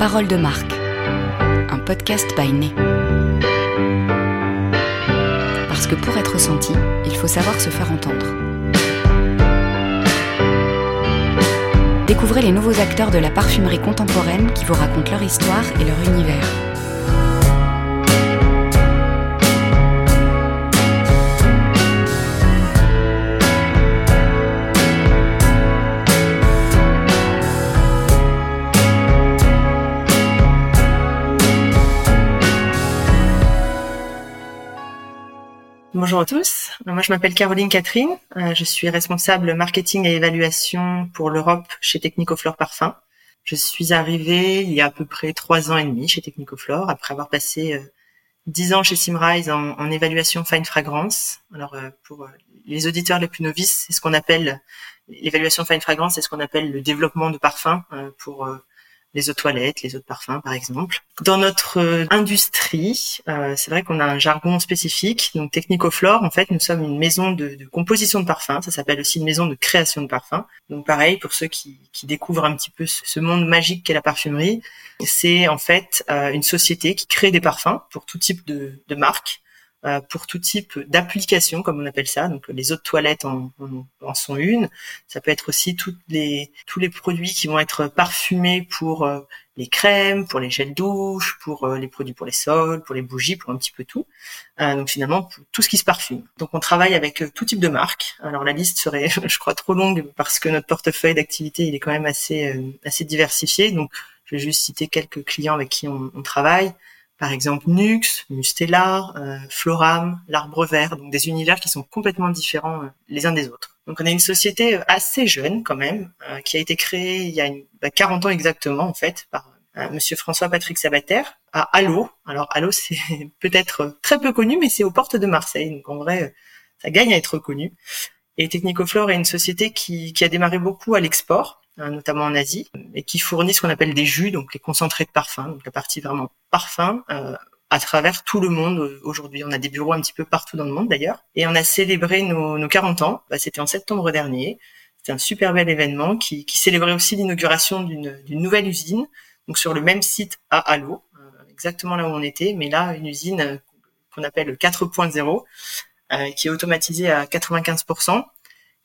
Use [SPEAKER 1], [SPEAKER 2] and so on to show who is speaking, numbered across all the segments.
[SPEAKER 1] Parole de marque, un podcast by Né. Parce que pour être senti, il faut savoir se faire entendre. Découvrez les nouveaux acteurs de la parfumerie contemporaine qui vous racontent leur histoire et leur univers.
[SPEAKER 2] Bonjour à tous. Moi, je m'appelle Caroline Catherine. Euh, je suis responsable marketing et évaluation pour l'Europe chez Technicoflore Parfum. Je suis arrivée il y a à peu près trois ans et demi chez Technicoflore après avoir passé euh, dix ans chez Simrise en, évaluation fine fragrance. Alors, euh, pour les auditeurs les plus novices, c'est ce qu'on appelle l'évaluation fine fragrance, c'est ce qu'on appelle le développement de parfum pour les eaux toilettes, les eaux de parfum par exemple. Dans notre euh, industrie, euh, c'est vrai qu'on a un jargon spécifique. Donc Technicoflore, en fait, nous sommes une maison de, de composition de parfum. Ça s'appelle aussi une maison de création de parfum. Donc pareil, pour ceux qui, qui découvrent un petit peu ce, monde magique qu'est la parfumerie, c'est en fait euh, une société qui crée des parfums pour tout type de, de marques euh, pour tout type d'application, comme on appelle ça. Donc les eaux de toilette en, en, sont une. Ça peut être aussi toutes les, tous les produits qui vont être parfumés pour euh, les crèmes, pour les gels douche, pour euh, les produits pour les sols, pour les bougies, pour un petit peu tout. donc finalement tout ce qui se parfume. Donc on travaille avec tout type de marques. Alors la liste serait, je crois, trop longue parce que notre portefeuille d'activité il est quand même assez assez diversifié. Donc je vais juste citer quelques clients avec qui on, on travaille par exemple Nux, Mustela, euh, Floram, l'Arbre Vert, donc des univers qui sont complètement différents euh, les uns des autres. Donc on a une société euh, assez jeune quand même, qui a été créée il y a une, 40 bah, ans exactement en fait par Monsieur François Patrick Sabater à Allo. Alors Allo c'est peut-être très peu connu, mais c'est aux portes de Marseille, donc en vrai ça gagne à être connu. Et Technicoflore est une société qui, qui a démarré beaucoup à l'export, notamment en Asie, et qui fournit ce qu'on appelle des jus, donc les concentrés de parfum, donc la partie vraiment parfum, euh, à travers tout le monde aujourd'hui. On a des bureaux un petit peu partout dans le monde d'ailleurs. Et on a célébré nos, nos 40 ans, bah, c'était en septembre dernier. C'était un super bel événement qui, qui célébrait aussi l'inauguration d'une nouvelle usine, donc sur le même site à Halo, euh, exactement là où on était, mais là une usine euh, qu'on appelle 4.0, euh, qui est automatisée à 95%,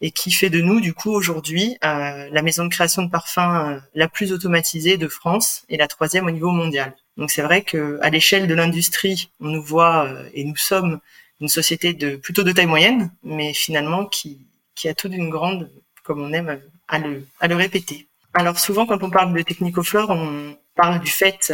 [SPEAKER 2] et qui fait de nous du coup aujourd'hui euh, la maison de création de parfums euh, la plus automatisée de France et la troisième au niveau mondial. Donc c'est vrai que à l'échelle de l'industrie, on nous voit euh, et nous sommes une société de plutôt de taille moyenne, mais finalement qui qui a tout d'une grande, comme on aime à le à le répéter. Alors souvent quand on parle de Technicoflore, on parle du fait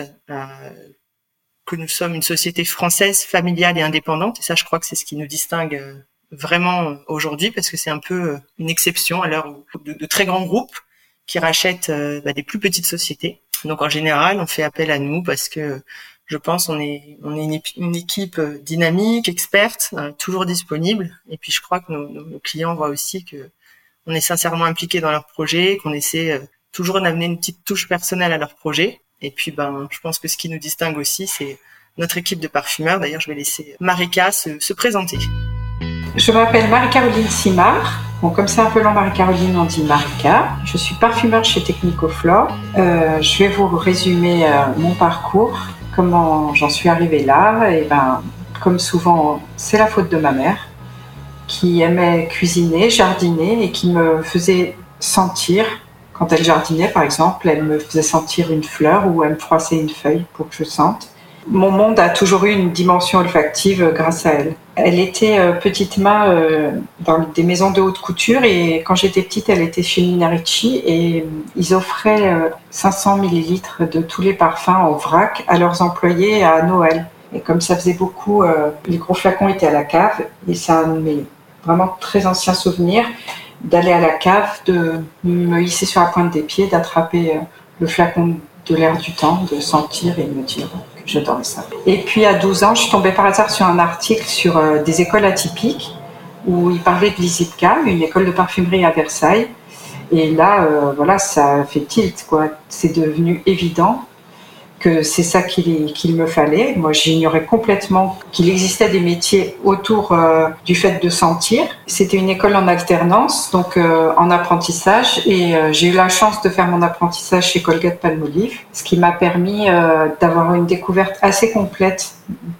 [SPEAKER 2] que nous sommes une société française familiale et indépendante, et ça je crois que c'est ce qui nous distingue vraiment aujourd'hui parce que c'est un peu euh, une exception à l'heure de, de, très grands groupes qui rachètent euh, bah, des plus petites sociétés. Donc en général, on fait appel à nous parce que je pense on est on est une, équipe euh, dynamique, experte, toujours disponible. Et puis je crois que nos, nos, clients voient aussi que on est sincèrement impliqué dans leur projet, qu'on essaie toujours d'amener une petite touche personnelle à leur projet. Et puis ben je pense que ce qui nous distingue aussi, c'est notre équipe de parfumeurs. D'ailleurs, je vais laisser Marika se, se présenter.
[SPEAKER 3] Je m'appelle Marie-Caroline Simard. Bon, comme c'est un peu long, Marie-Caroline, on dit Marika. Je suis parfumeur chez Technicoflore. Euh, je vais vous résumer euh, mon parcours, comment j'en suis arrivée là. Et ben, comme souvent, c'est la faute de ma mère, qui aimait cuisiner, jardiner et qui me faisait sentir, quand elle jardinait par exemple, elle me faisait sentir une fleur ou elle me froissait une feuille pour que je sente. Mon monde a toujours eu une dimension olfactive grâce à elle. Elle était euh, petite main euh, dans des maisons de haute couture et quand j'étais petite, elle était chez Minarici et euh, ils offraient 500 millilitres de tous les parfums au vrac à leurs employés à Noël. Et comme ça faisait beaucoup, les gros flacons étaient à la cave et ça mes vraiment très anciens souvenirs d'aller à la cave, de me hisser sur la pointe des pieds, d'attraper le flacon de l'air du temps, de sentir et de me dire j'adorais ça. Et puis à 12 ans, je suis tombée par hasard sur un article sur euh, des écoles atypiques où il parlait de l'ISIPCA, une école de parfumerie à Versailles. Et là, euh, voilà, ça fait tilt, quoi. C'est devenu évident que c'est ça qu'il me fallait. Moi, j'ignorais complètement qu'il existait des métiers autour euh, du fait de sentir. C'était une école en alternance, donc euh, en apprentissage, et euh, j'ai eu la chance de faire mon apprentissage chez Colgate Palmolive, ce qui m'a permis d'avoir une découverte assez complète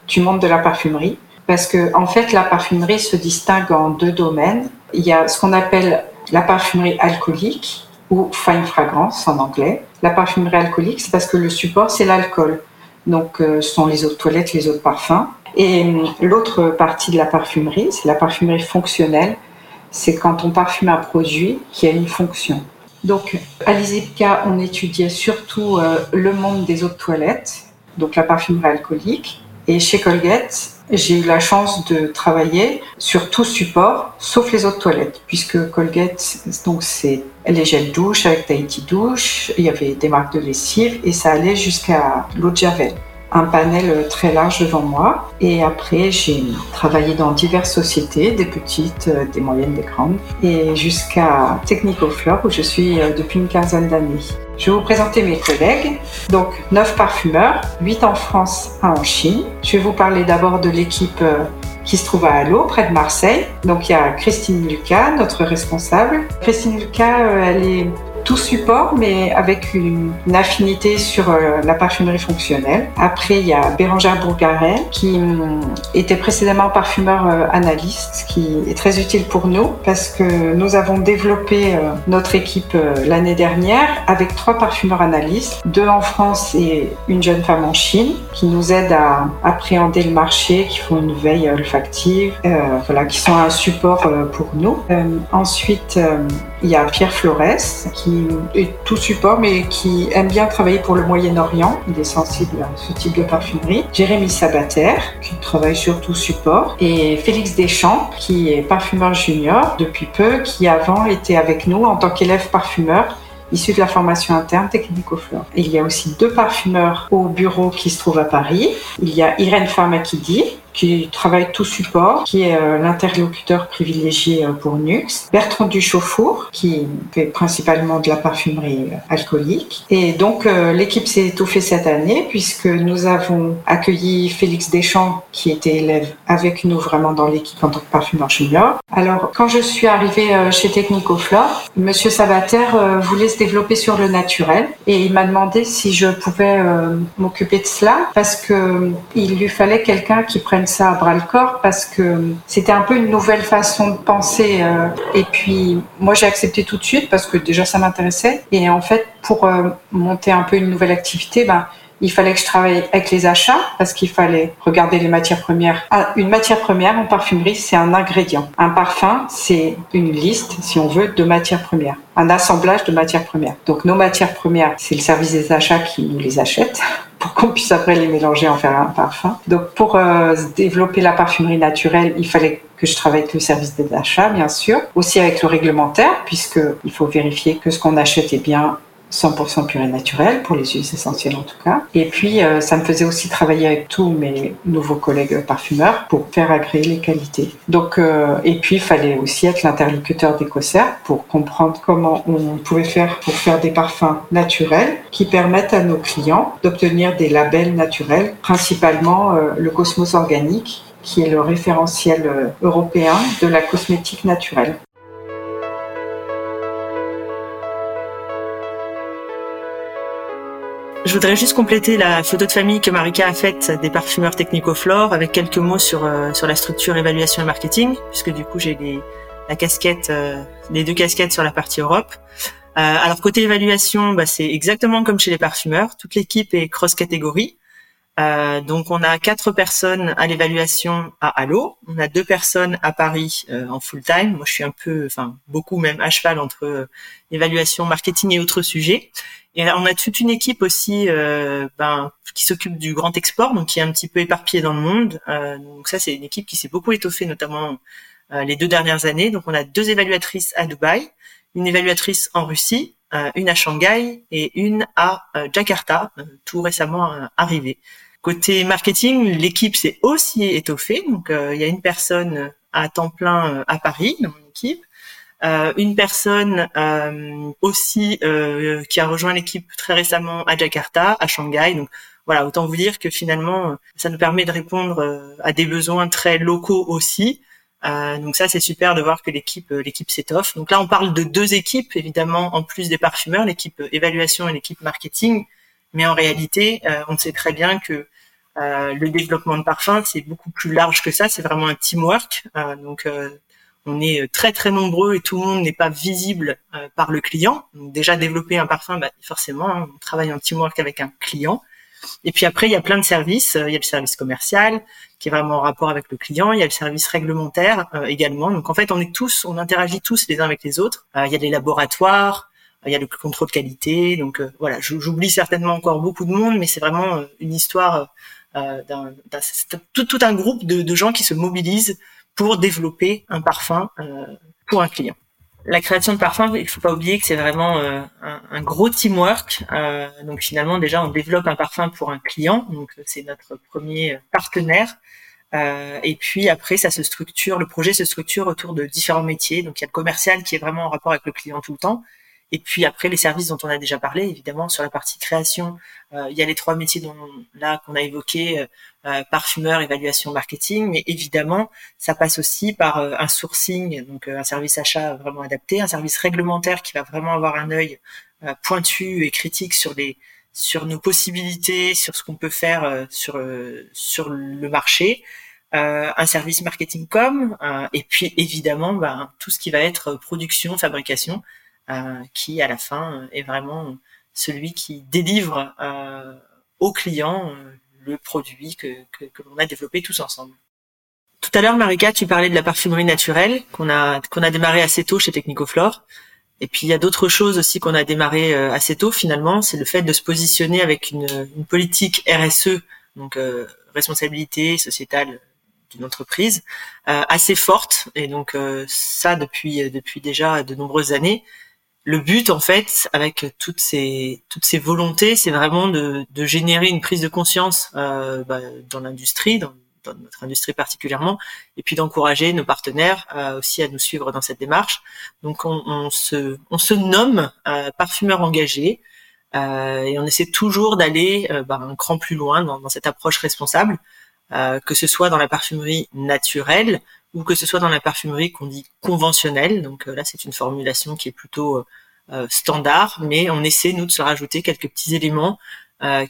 [SPEAKER 3] du monde de la parfumerie. Parce que, en fait, la parfumerie se distingue en deux domaines. Il y a ce qu'on appelle la parfumerie alcoolique, ou fine fragrance en anglais. La parfumerie alcoolique, c'est parce que le support, c'est l'alcool. Donc, euh, ce sont les eaux de toilette, les eaux de parfum. Et euh, l'autre partie de la parfumerie, c'est la parfumerie fonctionnelle. C'est quand on parfume un produit qui a une fonction. Donc, à l'ISEPCA, on étudiait surtout euh, le monde des eaux de toilette, donc la parfumerie alcoolique. Et chez Colgate, j'ai eu la chance de travailler sur tout support, sauf les eaux de toilette, puisque Colgate, donc c'est les gels douche avec Tahiti douche, il y avait des marques de lessive et ça allait jusqu'à l'eau de javel un panel très large devant moi. Et après, j'ai travaillé dans diverses sociétés, des petites, euh, des moyennes, des grandes, et jusqu'à Technicoflore où je suis euh, depuis une quinzaine d'années. Je vais vous présenter mes collègues. Donc, neuf parfumeurs, 8 en France, 1 en Chine. Je vais vous parler d'abord de l'équipe euh, qui se trouve à Allo, près de Marseille. Donc, il y a Christine Lucas, notre responsable. Christine Lucas, elle est tout support, mais avec une, affinité sur euh, la parfumerie fonctionnelle. Après, il y a Bérangère Bourgaret, qui hum, était précédemment parfumeur euh, analyste, ce qui est très utile pour nous, parce que nous avons développé euh, notre équipe l'année dernière avec trois parfumeurs analystes, deux en France et une jeune femme en Chine, qui nous aident à appréhender le marché, qui font une veille olfactive, voilà, qui sont un support pour nous. ensuite, il y a Pierre Flores, qui est tout support, mais qui aime bien travailler pour le Moyen-Orient. Il est sensible à ce type de parfumerie. Jérémy Sabater, qui travaille sur tout support. Et Félix Deschamps, qui est parfumeur junior depuis peu, qui avant était avec nous en tant qu'élève parfumeur issu de la formation interne Technico-Flore. Il y a aussi deux parfumeurs au bureau qui se trouvent à Paris. Il y a Irène Farmakidi, qui travaille tout support, qui est euh, l'interlocuteur privilégié euh, pour Nux, Bertrand Duchauffour, qui fait principalement de la parfumerie euh, alcoolique. Et donc l'équipe s'est étoffée cette année puisque nous avons accueilli Félix Deschamps, qui était élève avec nous vraiment dans l'équipe en tant que parfumeur junior. Alors quand je suis arrivée chez Technicoflore, Monsieur Sabater voulait se développer sur le naturel et il m'a demandé si je pouvais m'occuper de cela parce que il lui fallait quelqu'un qui prenne ça à bras le corps parce que c'était un peu une nouvelle façon de penser. Euh, et puis moi j'ai accepté tout de suite parce que déjà ça m'intéressait. Et en fait pour euh, monter un peu une nouvelle activité, ben il fallait que je travaille avec les achats parce qu'il fallait regarder les matières premières. Ah, une matière première en parfumerie, c'est un ingrédient. Un parfum, c'est une liste, si on veut, de matières premières. Un assemblage de matières premières. Donc nos matières premières, c'est le service des achats qui nous les achète pour qu'on puisse après les mélanger en faire un parfum. Donc pour euh, développer la parfumerie naturelle, il fallait que je travaille avec le service des achats, bien sûr, aussi avec le réglementaire, puisque il faut vérifier que ce qu'on achète est bien 100% pur et naturel, pour les huiles essentielles en tout cas. Et puis, euh, ça me faisait aussi travailler avec tous mes nouveaux collègues parfumeurs pour faire agréer les qualités. Donc, euh, et puis, il fallait aussi être l'interlocuteur d'EcoCert pour comprendre comment on pouvait faire pour faire des parfums naturels qui permettent à nos clients d'obtenir des labels naturels, principalement euh, le Cosmos Organique qui est le référentiel européen de la cosmétique naturelle.
[SPEAKER 2] Je voudrais juste compléter la photo de famille que Marika a faite des parfumeurs Technico-Flore avec quelques mots sur euh, sur la structure évaluation et marketing, puisque du coup j'ai les la casquette, euh, les deux casquettes sur la partie Europe. Euh, alors côté évaluation, bah, c'est exactement comme chez les parfumeurs. Toute l'équipe est cross-catégorie. Euh, donc on a quatre personnes à l'évaluation à Allo, on a deux personnes à Paris en full time. Moi je suis un peu, enfin beaucoup même à cheval entre évaluation, marketing et autres sujets. Et on a toute une équipe aussi euh, ben, qui s'occupe du grand export, donc qui est un petit peu éparpillée dans le monde. Euh, donc ça, c'est une équipe qui s'est beaucoup étoffée, notamment euh, les deux dernières années. Donc on a deux évaluatrices à Dubaï, une évaluatrice en Russie, une à Shanghai et une à Jakarta, tout récemment arrivée. Côté marketing, l'équipe s'est aussi étoffée. Donc il y a une personne à temps plein à Paris dans mon équipe. Euh, une personne euh, aussi euh, qui a rejoint l'équipe très récemment à Jakarta, à Shanghai. Donc voilà, autant vous dire que finalement, ça nous permet de répondre à des besoins très locaux aussi. donc ça, c'est super de voir que l'équipe l'équipe s'étoffe. Donc là, on parle de deux équipes, évidemment, en plus des parfumeurs, l'équipe évaluation et l'équipe marketing. Mais en réalité, on sait très bien que le développement de parfum, c'est beaucoup plus large que ça. C'est vraiment un teamwork. donc on est euh, très très nombreux et tout le monde n'est pas visible euh, par le client. Donc déjà développer un parfum, bah, forcément, hein, on travaille en teamwork avec un client. Et puis après, il y a plein de services. Il y a le service commercial qui est vraiment en rapport avec le client. Il y a le service réglementaire euh, également. Donc en fait, on est tous, on interagit tous les uns avec les autres. il y a les laboratoires, il y a le contrôle qualité. Donc voilà, j'oublie certainement encore beaucoup de monde, mais c'est vraiment une histoire d'un tout, tout, un groupe de, de gens qui se mobilisent pour développer un parfum euh, pour un client. La création de parfum, il faut pas oublier que c'est vraiment euh, un, gros teamwork. Euh, donc finalement, déjà, on développe un parfum pour un client, donc c'est notre premier partenaire. et puis après, ça se structure, le projet se structure autour de différents métiers. Donc il y a le commercial qui est vraiment en rapport avec le client tout le temps. Et puis après, les services dont on a déjà parlé, évidemment, sur la partie création, euh, il y a les trois métiers dont, là qu'on a évoqués, euh, euh, parfumeur, évaluation, marketing. Mais évidemment, ça passe aussi par un sourcing, donc un service achat vraiment adapté, un service réglementaire qui va vraiment avoir un œil pointu et critique sur les sur nos possibilités, sur ce qu'on peut faire sur sur le marché. un service marketing com, et puis évidemment ben, tout ce qui va être production, fabrication, euh, qui à la fin est vraiment celui qui délivre euh, au client euh, le produit que, que, que l'on a développé tous ensemble. Tout à l'heure, Marika, tu parlais de la parfumerie naturelle qu'on a qu'on a démarré assez tôt chez Technicoflore. Et puis il y a d'autres choses aussi qu'on a démarré assez tôt finalement, c'est le fait de se positionner avec une, une politique RSE, donc responsabilité sociétale d'une entreprise, assez forte. Et donc ça depuis depuis déjà de nombreuses années le but en fait avec toutes ces toutes ces volontés c'est vraiment de, de, générer une prise de conscience euh, bah, dans l'industrie dans, dans, notre industrie particulièrement et puis d'encourager nos partenaires euh, aussi à nous suivre dans cette démarche. Donc on, on se on se nomme euh, parfumeur engagé euh, et on essaie toujours d'aller euh, bah, un cran plus loin dans, dans cette approche responsable que ce soit dans la parfumerie naturelle ou que ce soit dans la parfumerie qu'on dit conventionnelle. Donc euh, là, c'est une formulation qui est plutôt euh, euh, standard, mais on essaie nous de se rajouter quelques petits éléments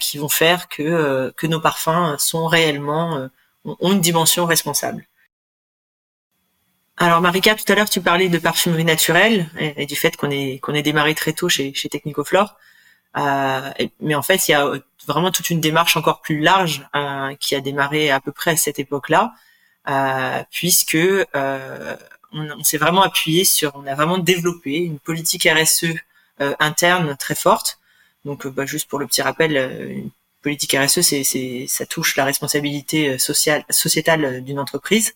[SPEAKER 2] qui vont faire que que nos parfums sont réellement ont une dimension responsable. Alors Marika, tout à l'heure tu parlais de parfumerie naturelle et, du fait qu'on est qu'on est démarré très tôt chez chez Technicoflore. Euh, mais en fait, il y a vraiment toute une démarche encore plus large qui a démarré à peu près à cette époque-là, puisque euh, on, s'est vraiment appuyé sur, on a vraiment développé une politique RSE euh, interne très forte. Donc, bah, juste pour le petit rappel, une politique RSE, c'est, ça touche la responsabilité sociale, sociétale d'une entreprise.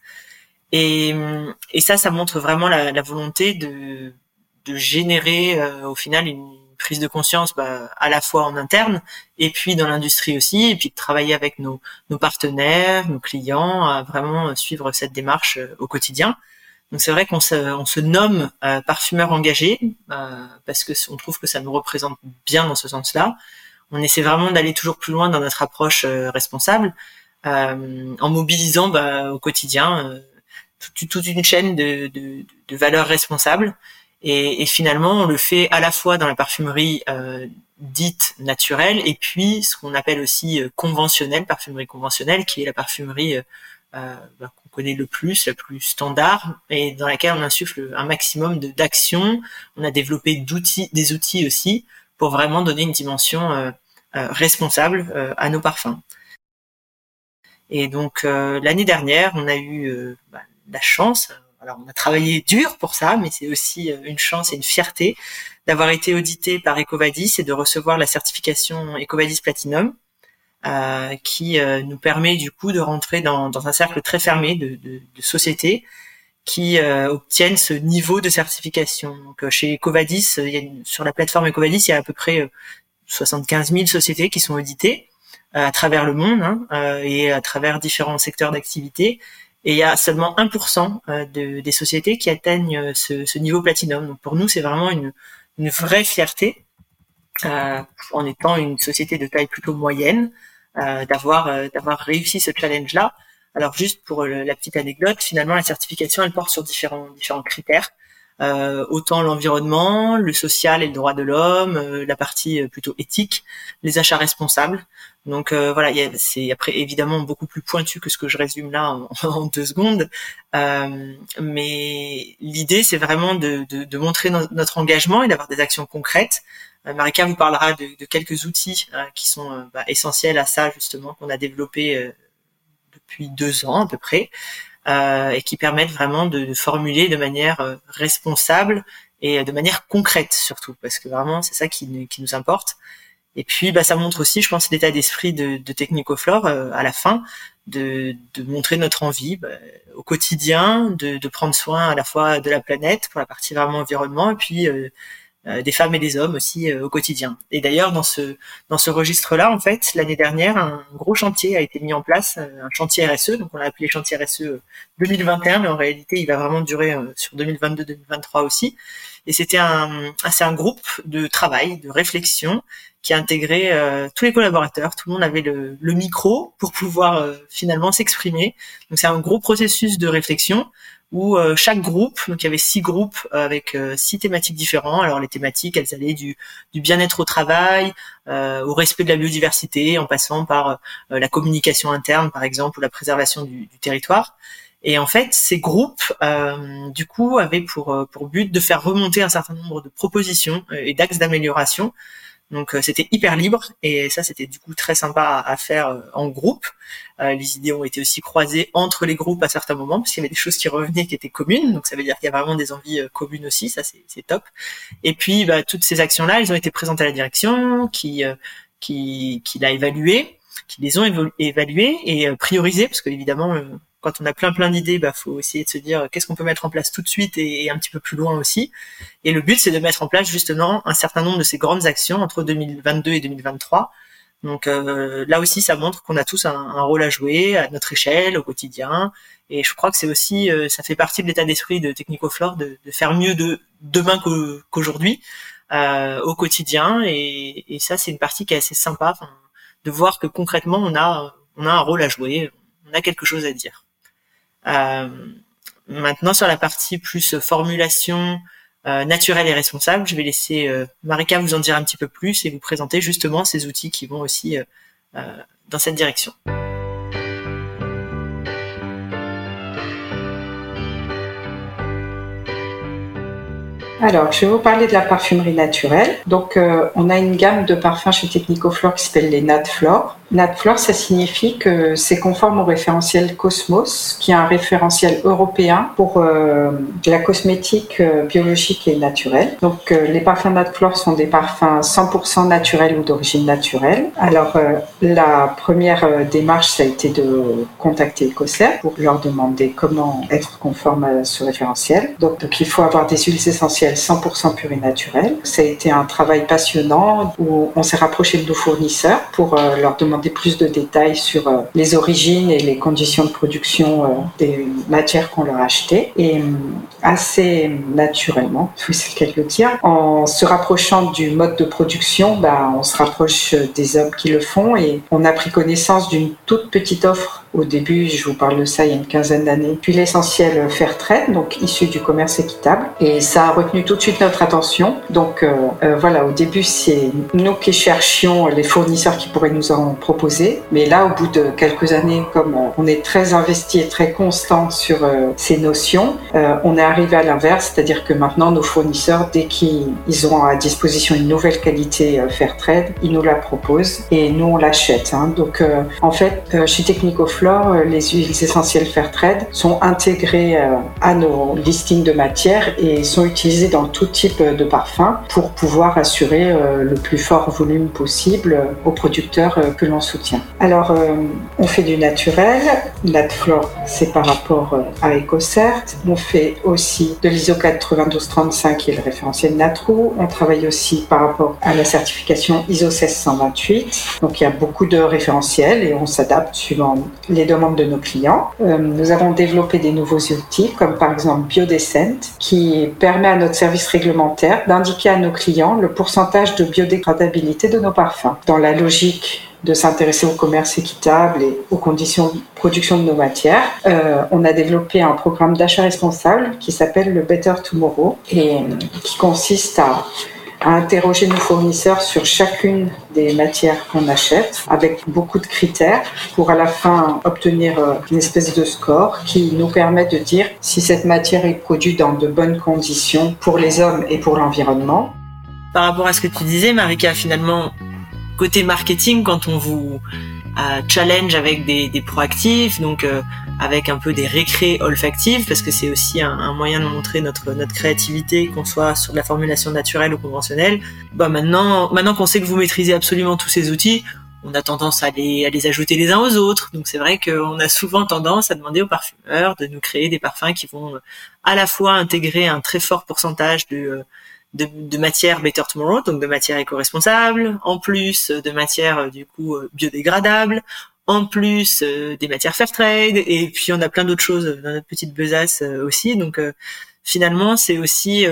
[SPEAKER 2] Et, et ça, ça montre vraiment la, la volonté de, de générer au final une prise de conscience bah, à la fois en interne et puis dans l'industrie aussi, et puis de travailler avec nos, nos partenaires, nos clients, à vraiment suivre cette démarche euh, au quotidien. Donc c'est vrai qu'on se, on se nomme euh, parfumeur engagé euh, parce que on trouve que ça nous représente bien dans ce sens-là. On essaie vraiment d'aller toujours plus loin dans notre approche responsable en mobilisant bah, au quotidien toute, toute, une chaîne de, de, de valeurs responsables et, et, finalement, on le fait à la fois dans la parfumerie euh, dite naturelle et puis ce qu'on appelle aussi euh, conventionnelle, parfumerie conventionnelle, qui est la parfumerie euh, euh bah, qu'on connaît le plus, la plus standard, et dans laquelle on insuffle un maximum d'actions. On a développé d'outils, des outils aussi pour vraiment donner une dimension euh, euh responsable à nos parfums. Et donc l'année dernière, on a eu bah, la chance, alors on a travaillé dur pour ça, mais c'est aussi euh, une chance et une fierté d'avoir été audité par Ecovadis et de recevoir la certification Ecovadis Platinum, euh, qui euh, nous permet du coup de rentrer dans, un cercle très fermé de, sociétés qui obtiennent ce niveau de certification. Chez Ecovadis, sur la plateforme Ecovadis, il y a à peu près 75 000 sociétés qui sont auditées à travers le monde hein, et à travers différents secteurs d'activité et il y a seulement 1% euh, de, des sociétés qui atteignent euh, ce, niveau platinum. Donc pour nous, c'est vraiment une, vraie fierté euh, en étant une société de taille plutôt moyenne. d'avoir réussi ce challenge-là. Alors juste pour la petite anecdote, finalement la certification elle porte sur différents critères. Euh, autant l'environnement, le social et le droit de l'homme, euh, la partie euh, plutôt éthique, les achats responsables. Donc voilà, c'est après évidemment beaucoup plus pointu que ce que je résume là en, deux secondes, mais l'idée c'est vraiment de, de, de, montrer notre engagement et d'avoir des actions concrètes. Marika vous parlera de, de quelques outils qui sont bah, essentiels à ça justement qu'on a développé depuis deux ans à peu près. Euh, et qui permettent vraiment de, formuler de manière euh, responsable et de manière concrète surtout, parce que vraiment c'est ça qui, qui, nous importe. Et puis bah, ça montre aussi, je pense, l'état d'esprit de, de Technicoflore euh, à la fin, de, de montrer notre envie bah, au quotidien, de, de, prendre soin à la fois de la planète pour la partie vraiment environnement, et puis euh, des femmes et des hommes aussi euh, au quotidien. Et d'ailleurs, dans ce dans ce registre-là, en fait, l'année dernière, un gros chantier a été mis en place, euh, un chantier RSE, donc on l'a appelé chantier RSE 2021, mais en réalité, il va vraiment durer sur 2022-2023 aussi. Et c'était un c'est un groupe de travail, de réflexion qui a intégré tous les collaborateurs. Tout le monde avait le, le micro pour pouvoir finalement s'exprimer. Donc c'est un gros processus de réflexion où euh, chaque groupe, donc il y avait six groupes euh, avec euh, six thématiques différentes. Alors les thématiques, elles allaient du, du bien-être au travail, au respect de la biodiversité, en passant par la communication interne, par exemple, ou la préservation du, du territoire. Et en fait, ces groupes, du coup, avaient pour, pour but de faire remonter un certain nombre de propositions et d'axes d'amélioration donc euh, c'était hyper libre et ça c'était du coup très sympa à, faire euh, en groupe. Euh, les idées ont été aussi croisées entre les groupes à certains moments parce qu'il y avait des choses qui revenaient qui étaient communes. Donc ça veut dire qu'il y a vraiment des envies communes aussi, ça c'est top. Et puis bah, toutes ces actions-là, elles ont été présentées à la direction qui qui, qui l'a évalué, qui les ont évaluées et priorisées parce que évidemment quand on a plein plein d'idées, bah faut essayer de se dire euh, qu'est-ce qu'on peut mettre en place tout de suite et, un petit peu plus loin aussi. Et le but c'est de mettre en place justement un certain nombre de ces grandes actions entre 2022 et 2023. Donc euh, là aussi ça montre qu'on a tous un, rôle à jouer à notre échelle au quotidien. Et je crois que c'est aussi euh, ça fait partie de l'état d'esprit de Technicoflore de, de faire mieux de demain qu'aujourd'hui au quotidien. Et, et ça c'est une partie qui est assez sympa de voir que concrètement on a on a un rôle à jouer, on a quelque chose à dire. Euh, maintenant, sur la partie plus formulation euh, naturelle et responsable, je vais laisser euh, Marika vous en dire un petit peu plus et vous présenter justement ces outils qui vont aussi dans cette direction.
[SPEAKER 3] Alors, je vais vous parler de la parfumerie naturelle. Donc, on a une gamme de parfums chez Technicoflore qui s'appelle les Nat NatFlore, ça signifie que c'est conforme au référentiel Cosmos, qui est un référentiel européen pour euh, la cosmétique euh, biologique et naturelle. Donc, euh, les parfums NatFlore sont des parfums 100% naturels ou d'origine naturelle. Alors, la première démarche, ça a été de contacter Ecocer pour leur demander comment être conforme à ce référentiel. Donc il faut avoir des huiles essentielles 100% pures et naturelles. Ça a été un travail passionnant où on s'est rapproché de nos fournisseurs pour leur demander plus de détails sur euh, les origines et les conditions de production euh, des matières qu'on leur achetait. Et euh, assez naturellement, c'est le cas de le en se rapprochant du mode de production, bah, on se rapproche des hommes qui le font et on a pris connaissance d'une toute petite offre au début, je vous parle de ça il y a une quinzaine d'années, puis l'essentiel Fairtrade, donc issu du commerce équitable. Et ça a retenu tout de suite notre attention. Donc euh, voilà, au début, c'est nous qui cherchions les fournisseurs qui pourraient nous en proposer. Mais là, au bout de quelques années, comme on est très investi et très constant sur euh, ces notions, euh, on est arrivé à l'inverse, c'est-à-dire que maintenant, nos fournisseurs, dès qu'ils ont à disposition une nouvelle qualité Fairtrade, ils nous la proposent et nous, on l'achète. Hein. Donc en fait, chez Technicoflow, euh, les huiles essentielles Fairtrade sont intégrées euh, à nos listings de matières et sont utilisées dans tout type de parfum pour pouvoir assurer euh, le plus fort volume possible aux producteurs que l'on soutient. Alors, on fait du naturel. Natflore, c'est par rapport à EcoCert. On fait aussi de l'ISO 9235 qui est le référentiel Natrou. On travaille aussi par rapport à la certification ISO 1628. Donc, il y a beaucoup de référentiels et on s'adapte suivant les demandes de nos clients. Euh, nous avons développé des nouveaux outils, comme par exemple Biodescent, qui permet à notre service réglementaire d'indiquer à nos clients le pourcentage de biodégradabilité de nos parfums. Dans la logique de s'intéresser au commerce équitable et aux conditions de production de nos matières, euh, on a développé un programme d'achat responsable qui s'appelle le Better Tomorrow et qui consiste à à interroger nos fournisseurs sur chacune des matières qu'on achète avec beaucoup de critères pour à la fin obtenir euh, une espèce de score qui nous permet de dire si cette matière est produite dans de bonnes conditions pour les hommes et pour l'environnement.
[SPEAKER 2] Par rapport à ce que tu disais, Marika, finalement, côté marketing, quand on vous euh, challenge avec des, des proactifs, donc euh, avec un peu des récrés olfactifs parce que c'est aussi un, moyen de montrer notre notre créativité qu'on soit sur de la formulation naturelle ou conventionnelle. Bah maintenant maintenant qu'on sait que vous maîtrisez absolument tous ces outils, on a tendance à les, à les ajouter les uns aux autres. Donc c'est vrai qu'on a souvent tendance à demander aux parfumeurs de nous créer des parfums qui vont à la fois intégrer un très fort pourcentage de de, de matière Better Tomorrow, donc de matière éco-responsable, en plus de matière du coup biodégradable, en plus euh, des matières fair trade et puis on a plein d'autres choses dans notre petite besace euh, aussi. Donc euh, finalement c'est aussi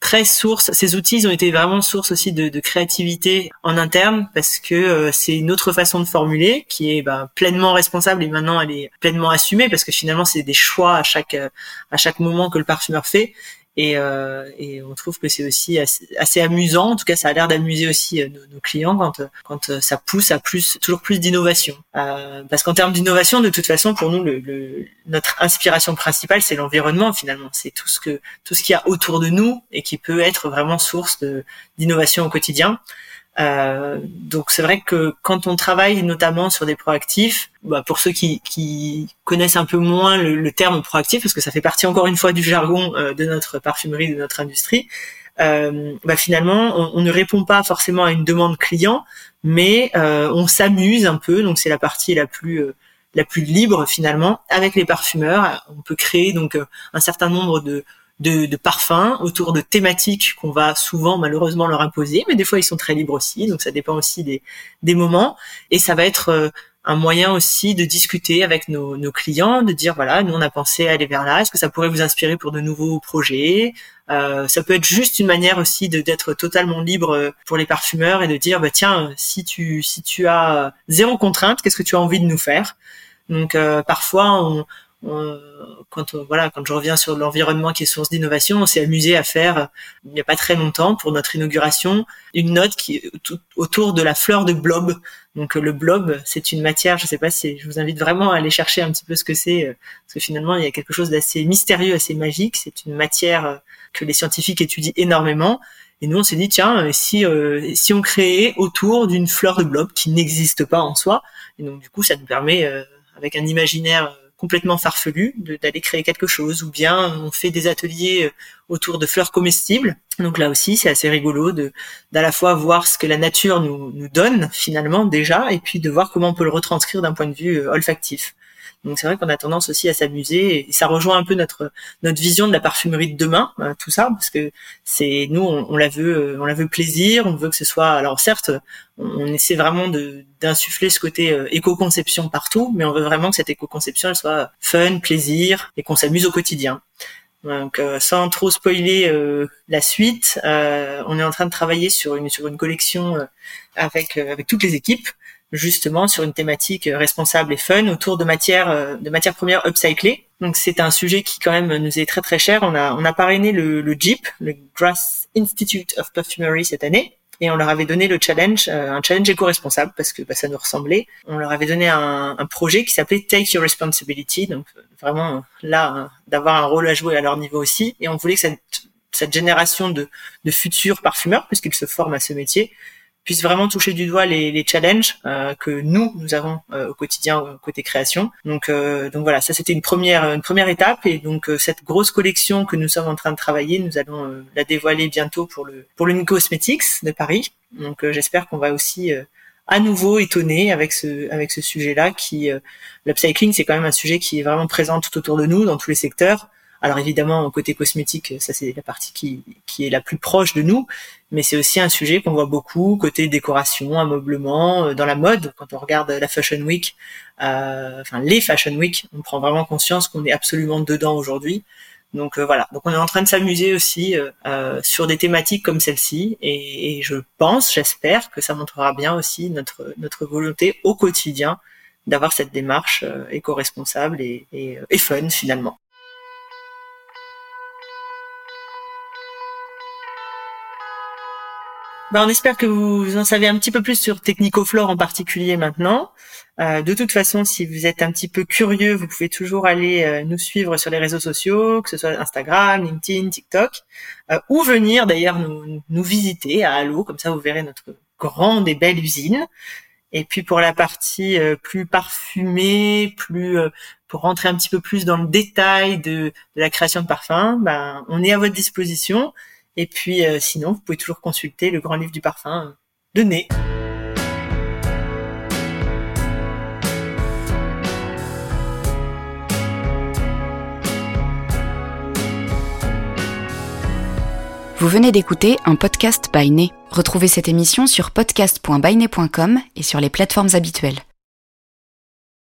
[SPEAKER 2] très source. Ces outils ils ont été vraiment source aussi de, de créativité en interne parce que c'est une autre façon de formuler qui est bah, pleinement responsable et maintenant elle est pleinement assumée parce que finalement c'est des choix à chaque à chaque moment que le parfumeur fait et, euh, et on trouve que c'est aussi assez, amusant. En tout cas, ça a l'air d'amuser aussi euh, nos, clients quand quand euh, ça pousse à plus toujours plus d'innovation. Euh, parce qu'en termes d'innovation, de toute façon, pour nous, le, le, notre inspiration principale, c'est l'environnement finalement. C'est tout ce que tout ce qu'il y a autour de nous et qui peut être vraiment source d'innovation au quotidien. Euh, donc c'est vrai que quand on travaille notamment sur des proactifs, bah pour ceux qui, qui, connaissent un peu moins le, terme proactif, parce que ça fait partie encore une fois du jargon euh, de notre parfumerie, de notre industrie, euh, bah finalement on, on, ne répond pas forcément à une demande client, mais euh, on s'amuse un peu. Donc c'est la partie la plus euh, la plus libre finalement avec les parfumeurs. On peut créer donc un certain nombre de de, de parfums, autour de thématiques qu'on va souvent malheureusement leur imposer, mais des fois ils sont très libres aussi, donc ça dépend aussi des, des moments. Et ça va être euh, un moyen aussi de discuter avec nos, nos, clients, de dire voilà, nous on a pensé aller vers là, est-ce que ça pourrait vous inspirer pour de nouveaux projets? Euh, Ça peut être juste une manière aussi de d'être totalement libre euh, pour les parfumeurs et de dire bah tiens, si tu si tu as zéro contrainte, qu'est-ce que tu as envie de nous faire? Donc euh, parfois on quand voilà, quand je reviens sur l'environnement qui est source d'innovation, on s'est amusé à faire il n'y a pas très longtemps pour notre inauguration une note qui autour de la fleur de blob. Donc le blob, c'est une matière, je sais pas si je vous invite vraiment à aller chercher un petit peu ce que c'est euh, parce que finalement il y a quelque chose d'assez mystérieux, assez magique. C'est une matière euh, que les scientifiques étudient énormément. Et nous, on s'est dit, tiens, euh, si si on créait autour d'une fleur de blob qui n'existe pas en soi, et donc du coup, ça nous permet, avec un imaginaire complètement farfelu d'aller créer quelque chose ou bien on fait des ateliers euh, autour de fleurs comestibles. Donc là aussi c'est assez rigolo de d'à la fois voir ce que la nature nous, donne finalement déjà et puis de voir comment on peut le retranscrire d'un point de vue euh, olfactif donc c'est vrai qu'on a tendance aussi à s'amuser et ça rejoint un peu notre notre vision de la parfumerie de demain, euh, tout ça, parce que c'est nous on, la veut euh, on la veut plaisir, on veut que ce soit alors certes on, essaie vraiment de d'insuffler ce côté euh, éco-conception partout, mais on veut vraiment que cette éco-conception elle soit fun, plaisir et qu'on s'amuse au quotidien. Donc sans trop spoiler la suite, on est en train de travailler sur une sur une collection avec avec toutes les équipes justement sur une thématique responsable et fun autour de matières euh, de matières premières upcyclées. Donc c'est un sujet qui quand même nous est très très cher. On a on a parrainé le, le le Grass Institute of Perfumery cette année, et on leur avait donné le challenge, euh, un challenge éco-responsable parce que bah, ça nous ressemblait. On leur avait donné un, un projet qui s'appelait Take Your Responsibility, donc vraiment là d'avoir un rôle à jouer à leur niveau aussi. Et on voulait que cette, cette génération de, de futurs parfumeurs, puisqu'ils se forment à ce métier, puisse vraiment toucher du doigt les, challenges euh, que nous nous avons euh, au quotidien euh, côté création. Donc donc voilà, ça c'était une première une première étape et donc cette grosse collection que nous sommes en train de travailler, nous allons la dévoiler bientôt pour le pour le Cosmetics de Paris. Donc j'espère qu'on va aussi à nouveau étonner avec ce avec ce sujet-là qui l'upcycling c'est quand même un sujet qui est vraiment présent tout autour de nous dans tous les secteurs alors évidemment, côté cosmétique, ça c'est la partie qui, qui est la plus proche de nous, mais c'est aussi un sujet qu'on voit beaucoup côté décoration, ameublement, euh, dans la mode. Quand on regarde la Fashion Week, euh, enfin les Fashion Week, on prend vraiment conscience qu'on est absolument dedans aujourd'hui. Donc voilà, donc on est en train de s'amuser aussi sur des thématiques comme celle-ci, et, et, je pense, j'espère que ça montrera bien aussi notre notre volonté au quotidien d'avoir cette démarche éco-responsable et, et, et fun finalement. Ben, on espère que vous en savez un petit peu plus sur Technicoflore en particulier maintenant. Euh, de toute façon, si vous êtes un petit peu curieux, vous pouvez toujours aller euh, nous suivre sur les réseaux sociaux, que ce soit Instagram, LinkedIn, TikTok, euh, ou venir d'ailleurs nous, nous visiter à Halo, comme ça vous verrez notre grande et belle usine. Et puis pour la partie plus parfumée, plus pour rentrer un petit peu plus dans le détail de, de la création de parfums, ben, on est à votre disposition. Et puis euh, sinon, vous pouvez toujours consulter le grand livre du parfum euh, de Nez.
[SPEAKER 1] Vous venez d'écouter un podcast by Retrouvez cette émission sur podcast.bynay.com et sur les plateformes habituelles.